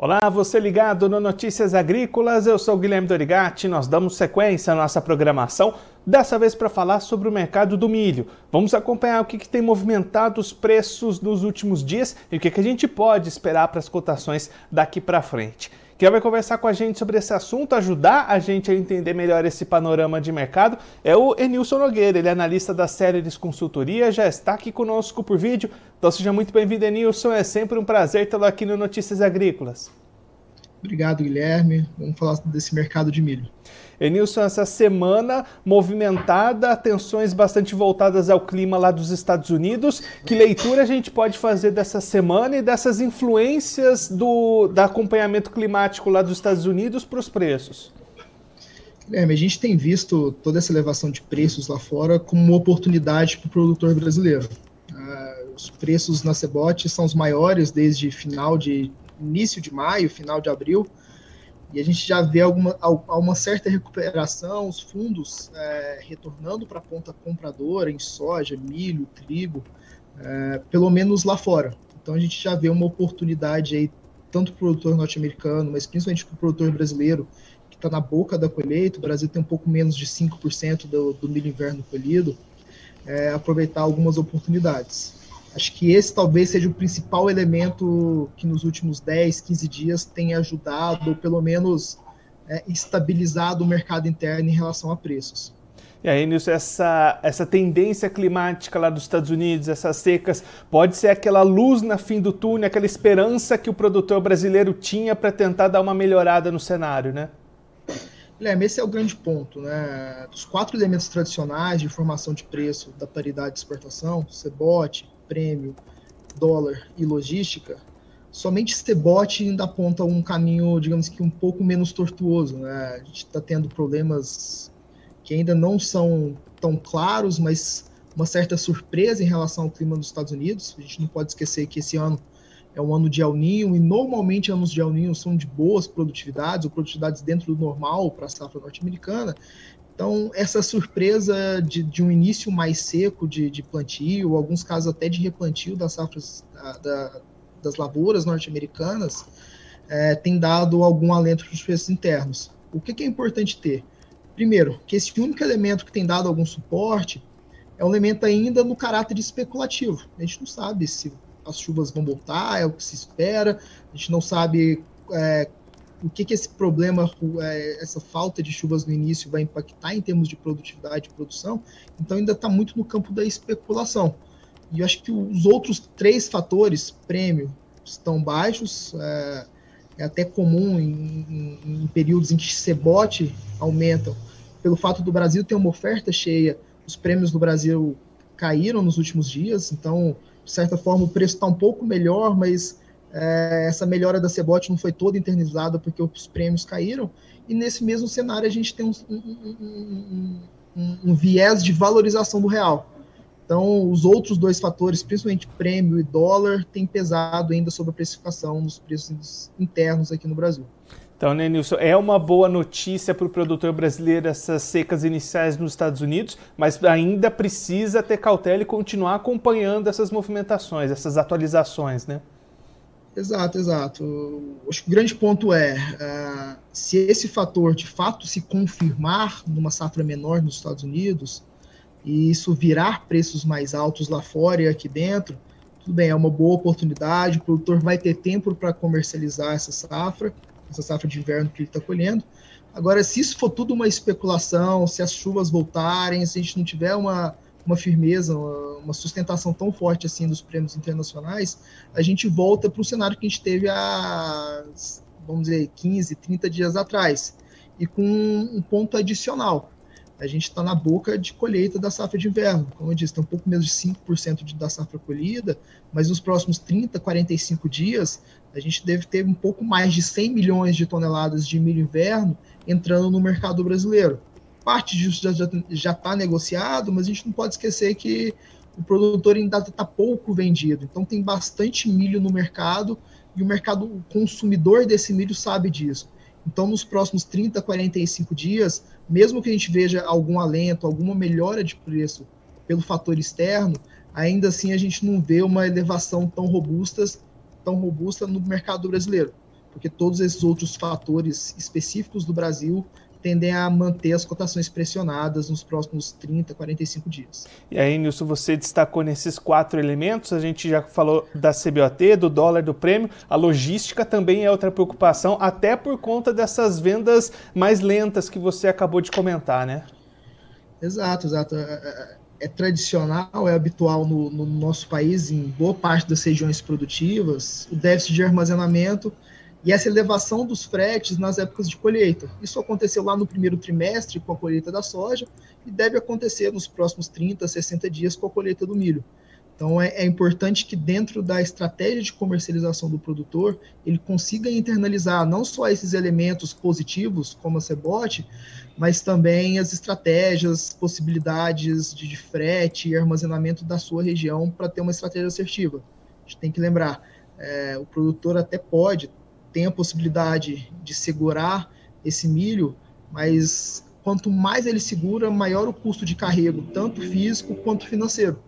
Olá, você ligado no Notícias Agrícolas, eu sou Guilherme Dorigati, nós damos sequência à nossa programação, dessa vez para falar sobre o mercado do milho. Vamos acompanhar o que, que tem movimentado os preços nos últimos dias e o que, que a gente pode esperar para as cotações daqui para frente. Quem vai conversar com a gente sobre esse assunto, ajudar a gente a entender melhor esse panorama de mercado, é o Enilson Nogueira. Ele é analista da Séries Consultoria, já está aqui conosco por vídeo. Então seja muito bem-vindo, Enilson. É sempre um prazer tê-lo aqui no Notícias Agrícolas. Obrigado, Guilherme. Vamos falar desse mercado de milho. Enilson, essa semana movimentada, atenções bastante voltadas ao clima lá dos Estados Unidos. Que leitura a gente pode fazer dessa semana e dessas influências do, do acompanhamento climático lá dos Estados Unidos para os preços? Guilherme, a gente tem visto toda essa elevação de preços lá fora como uma oportunidade para o produtor brasileiro. Uh, os preços na Cebote são os maiores desde final de início de maio, final de abril, e a gente já vê alguma, alguma certa recuperação, os fundos é, retornando para a ponta compradora em soja, milho, trigo, é, pelo menos lá fora. Então a gente já vê uma oportunidade aí, tanto para o produtor norte-americano, mas principalmente para o produtor brasileiro, que está na boca da colheita, o Brasil tem um pouco menos de 5% do, do milho inverno colhido, é, aproveitar algumas oportunidades. Acho que esse talvez seja o principal elemento que nos últimos 10, 15 dias tem ajudado, ou pelo menos é, estabilizado o mercado interno em relação a preços. E aí, Nilson, essa, essa tendência climática lá dos Estados Unidos, essas secas, pode ser aquela luz na fim do túnel, aquela esperança que o produtor brasileiro tinha para tentar dar uma melhorada no cenário, né? Guilherme, esse é o grande ponto, né? Os quatro elementos tradicionais de formação de preço da paridade de exportação, cebote, prêmio, dólar e logística, somente Cebot ainda aponta um caminho, digamos que um pouco menos tortuoso. Né? A gente está tendo problemas que ainda não são tão claros, mas uma certa surpresa em relação ao clima dos Estados Unidos. A gente não pode esquecer que esse ano é um ano de El Ninho, e normalmente anos de El Ninho são de boas produtividades, ou produtividades dentro do normal para a safra norte-americana. Então, essa surpresa de, de um início mais seco de, de, plantio, alguns casos até de replantio das safras da, da, das lavouras norte-americanas, é, tem dado algum alento para os preços internos. O que, que é importante ter? Primeiro, que esse único elemento que tem dado algum suporte é um elemento ainda no caráter especulativo. A gente não sabe se as chuvas vão voltar, é o que se espera, a gente não sabe é, o que, que esse problema, é, essa falta de chuvas no início vai impactar em termos de produtividade e produção, então ainda está muito no campo da especulação. E eu acho que os outros três fatores, prêmio, estão baixos, é, é até comum em, em, em, períodos em que cebote aumentam, pelo fato do Brasil ter uma oferta cheia, os prêmios do Brasil caíram nos últimos dias, então, de certa forma, o preço está um pouco melhor, mas é, essa melhora da Cebote não foi toda internalizada porque os prêmios caíram, e nesse mesmo cenário a gente tem um, um, um, um, viés de valorização do real. Então, os outros dois fatores, principalmente prêmio e dólar, têm pesado ainda sobre a precificação nos preços internos aqui no Brasil. Então, né, Nilson, é uma boa notícia para o produtor brasileiro essas secas iniciais nos Estados Unidos, mas ainda precisa ter cautela e continuar acompanhando essas movimentações, essas atualizações, né? Exato, exato. O grande ponto é uh, se esse fator de fato se confirmar numa safra menor nos Estados Unidos e isso virar preços mais altos lá fora e aqui dentro, tudo bem, é uma boa oportunidade. O produtor vai ter tempo para comercializar essa safra, essa safra de inverno que ele está colhendo. Agora, se isso for tudo uma especulação, se as chuvas voltarem, se a gente não tiver uma uma firmeza, uma sustentação tão forte assim dos prêmios internacionais, a gente volta para o cenário que a gente teve há, vamos dizer, 15, 30 dias atrás. E com um ponto adicional. A gente está na boca de colheita da safra de inverno. Como eu disse, tem um pouco menos de 5% de, da safra colhida, mas nos próximos 30, 45 dias, a gente deve ter um pouco mais de 100 milhões de toneladas de milho inverno entrando no mercado brasileiro parte disso já está negociado, mas a gente não pode esquecer que o produtor ainda está pouco vendido. Então tem bastante milho no mercado e o mercado o consumidor desse milho sabe disso. Então nos próximos 30, 45 dias, mesmo que a gente veja algum alento, alguma melhora de preço pelo fator externo, ainda assim a gente não vê uma elevação tão robusta, tão robusta no mercado brasileiro. porque todos esses outros fatores específicos do Brasil tendem a manter as cotações pressionadas nos próximos 30, 45 dias. E aí, Nilson, você destacou nesses quatro elementos, a gente já falou da CBOT, do dólar, do prêmio, a logística também é outra preocupação, até por conta dessas vendas mais lentas que você acabou de comentar, né? Exato, exato. É, é, é tradicional, é habitual no, no nosso país, em boa parte das regiões produtivas, o déficit de armazenamento e essa elevação dos fretes nas épocas de colheita. Isso aconteceu lá no primeiro trimestre com a colheita da soja e deve acontecer nos próximos 30, 60 dias com a colheita do milho. Então é, é, importante que dentro da estratégia de comercialização do produtor ele consiga internalizar não só esses elementos positivos como a cebote, mas também as estratégias, possibilidades de, de frete e armazenamento da sua região para ter uma estratégia assertiva. A gente tem que lembrar, é, o produtor até pode tem a possibilidade de segurar esse milho, mas quanto mais ele segura, maior o custo de carrego, tanto físico quanto financeiro.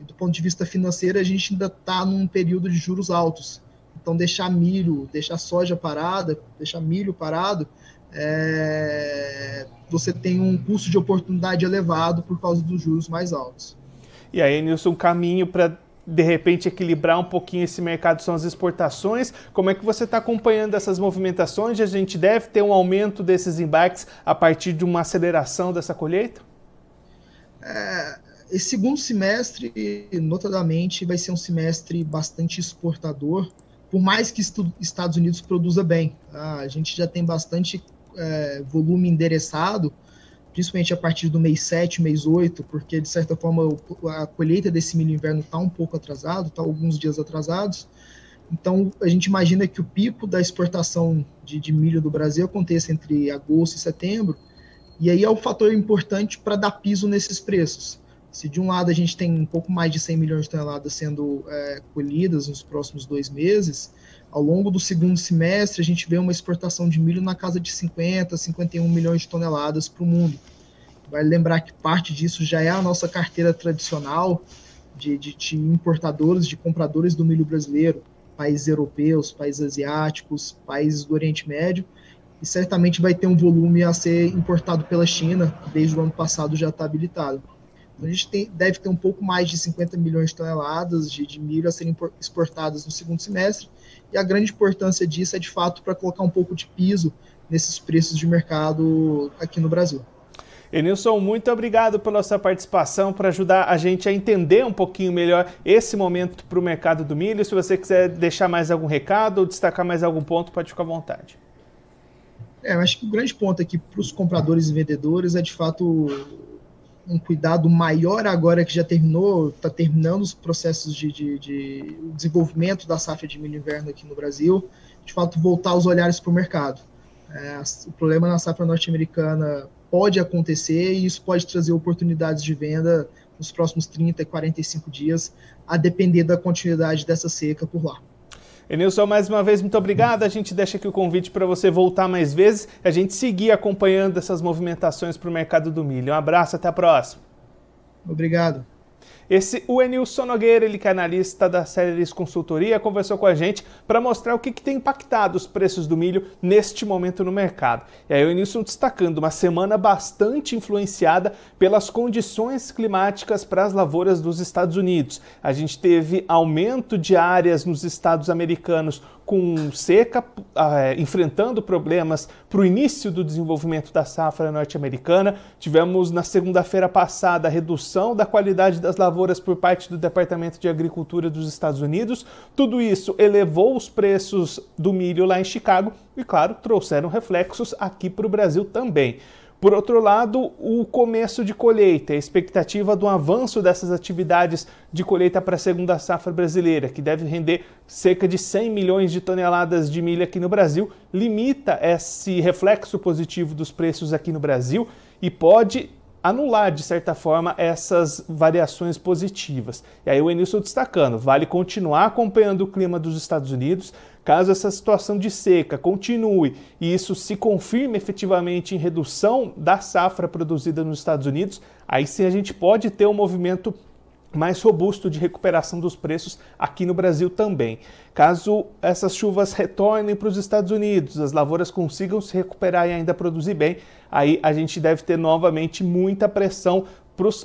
E do ponto de vista financeiro, a gente ainda está num período de juros altos. Então, deixar milho, deixar soja parada, deixar milho parado, é... você tem um custo de oportunidade elevado por causa dos juros mais altos. E aí, Nilson, um caminho para de repente equilibrar um pouquinho esse mercado são as exportações. Como é que você está acompanhando essas movimentações? A gente deve ter um aumento desses embarques a partir de uma aceleração dessa colheita? É, esse segundo semestre, notadamente, vai ser um semestre bastante exportador, por mais que Estados Unidos produza bem. Tá? A gente já tem bastante é, volume endereçado principalmente a partir do mês 7, mês 8, porque de certa forma a colheita desse milho inverno está um pouco atrasado, está alguns dias atrasados. Então a gente imagina que o pico da exportação de, de milho do Brasil aconteça entre agosto e setembro, e aí é o um fator importante para dar piso nesses preços. Se de um lado a gente tem um pouco mais de 100 milhões de toneladas sendo é, colhidas nos próximos dois meses, ao longo do segundo semestre, a gente vê uma exportação de milho na casa de 50, 51 milhões de toneladas para o mundo. Vale lembrar que parte disso já é a nossa carteira tradicional de, de, de, importadores, de compradores do milho brasileiro, países europeus, países asiáticos, países do Oriente Médio, e certamente vai ter um volume a ser importado pela China, desde o ano passado já está habilitado. A gente tem, deve ter um pouco mais de 50 milhões de toneladas de, de milho a serem exportadas no segundo semestre, e a grande importância disso é de fato para colocar um pouco de piso nesses preços de mercado aqui no Brasil. Enilson, muito obrigado pela sua participação para ajudar a gente a entender um pouquinho melhor esse momento para o mercado do milho. Se você quiser deixar mais algum recado ou destacar mais algum ponto, pode ficar à vontade. É, eu acho que o grande ponto aqui para os compradores e vendedores é de fato um cuidado maior agora que já terminou, está terminando os processos de, de, de, desenvolvimento da safra de milho inverno aqui no Brasil, de fato voltar os olhares para o mercado. É, o problema na safra norte-americana pode acontecer e isso pode trazer oportunidades de venda nos próximos 30 e 45 dias, a depender da continuidade dessa seca por lá. Enilson, mais uma vez, muito obrigado. A gente deixa aqui o convite para você voltar mais vezes, a gente seguir acompanhando essas movimentações para o mercado do milho. Um abraço, até a próxima. Obrigado. Esse o Enilson Nogueira, ele é analista da Celeris Consultoria, conversou com a gente para mostrar o que, que, tem impactado os preços do milho neste momento no mercado. E aí o Enilson destacando uma semana bastante influenciada pelas condições climáticas para as lavouras dos Estados Unidos. A gente teve aumento de áreas nos estados americanos com seca, uh, enfrentando problemas para o início do desenvolvimento da safra norte-americana. Tivemos na segunda-feira passada a redução da qualidade das lavouras por parte do Departamento de Agricultura dos Estados Unidos. Tudo isso elevou os preços do milho lá em Chicago e, claro, trouxeram reflexos aqui para o Brasil também. Por outro lado, o começo de colheita, a expectativa do avanço dessas atividades de colheita para a segunda safra brasileira, que deve render cerca de 100 milhões de toneladas de milho aqui no Brasil, limita esse reflexo positivo dos preços aqui no Brasil e pode anular, de certa forma, essas variações positivas. E aí o Enilson destacando, vale continuar acompanhando o clima dos Estados Unidos, caso essa situação de seca continue e isso se confirme efetivamente em redução da safra produzida nos Estados Unidos, aí sim a gente pode ter um movimento mais robusto de recuperação dos preços aqui no Brasil também. Caso essas chuvas retornem para os Estados Unidos, as lavouras consigam se recuperar e ainda produzir bem, aí a gente deve ter novamente muita pressão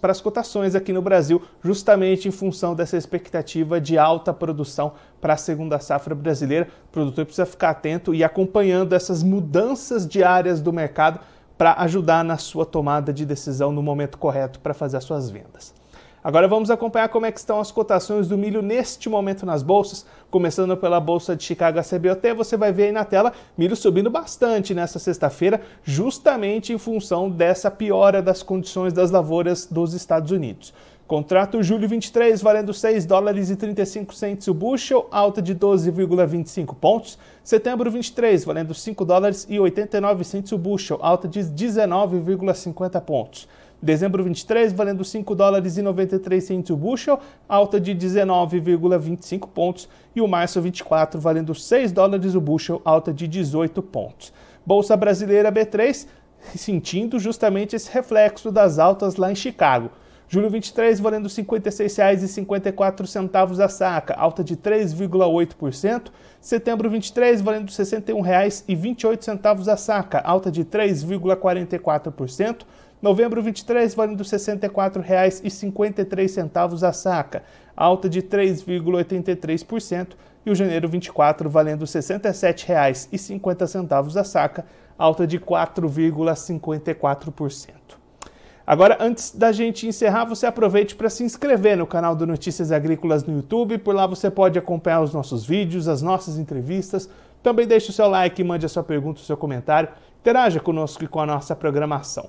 para as cotações aqui no Brasil, justamente em função dessa expectativa de alta produção para a segunda safra brasileira. O produtor precisa ficar atento e acompanhando essas mudanças diárias do mercado para ajudar na sua tomada de decisão no momento correto para fazer as suas vendas. Agora vamos acompanhar como é que estão as cotações do milho neste momento nas bolsas. Começando pela bolsa de Chicago CBOT, você vai ver aí na tela milho subindo bastante nessa sexta-feira, justamente em função dessa piora das condições das lavouras dos Estados Unidos. Contrato julho 23 valendo 6 dólares e 35 centes o bushel, alta de 12,25 pontos. Setembro 23 valendo 5 dólares e 89 centes o bushel, alta de 19,50 pontos. Dezembro 23, valendo 5 dólares e 93 centos o bushel, alta de 19,25 pontos. E o março 24, valendo 6 dólares o bushel, alta de 18 pontos. Bolsa Brasileira B3, sentindo justamente esse reflexo das altas lá em Chicago. Julho 23, valendo R$ 56,54 a saca, alta de 3,8%. Setembro 23, valendo R$ 61,28 a saca, alta de 3,44%. Novembro 23, valendo R$ 64,53 a saca, alta de 3,83%, e o janeiro 24 valendo R$ 67,50 a saca, alta de 4,54%. Agora, antes da gente encerrar, você aproveite para se inscrever no canal do Notícias Agrícolas no YouTube. Por lá você pode acompanhar os nossos vídeos, as nossas entrevistas. Também deixe o seu like, mande a sua pergunta, o seu comentário. Interaja conosco e com a nossa programação.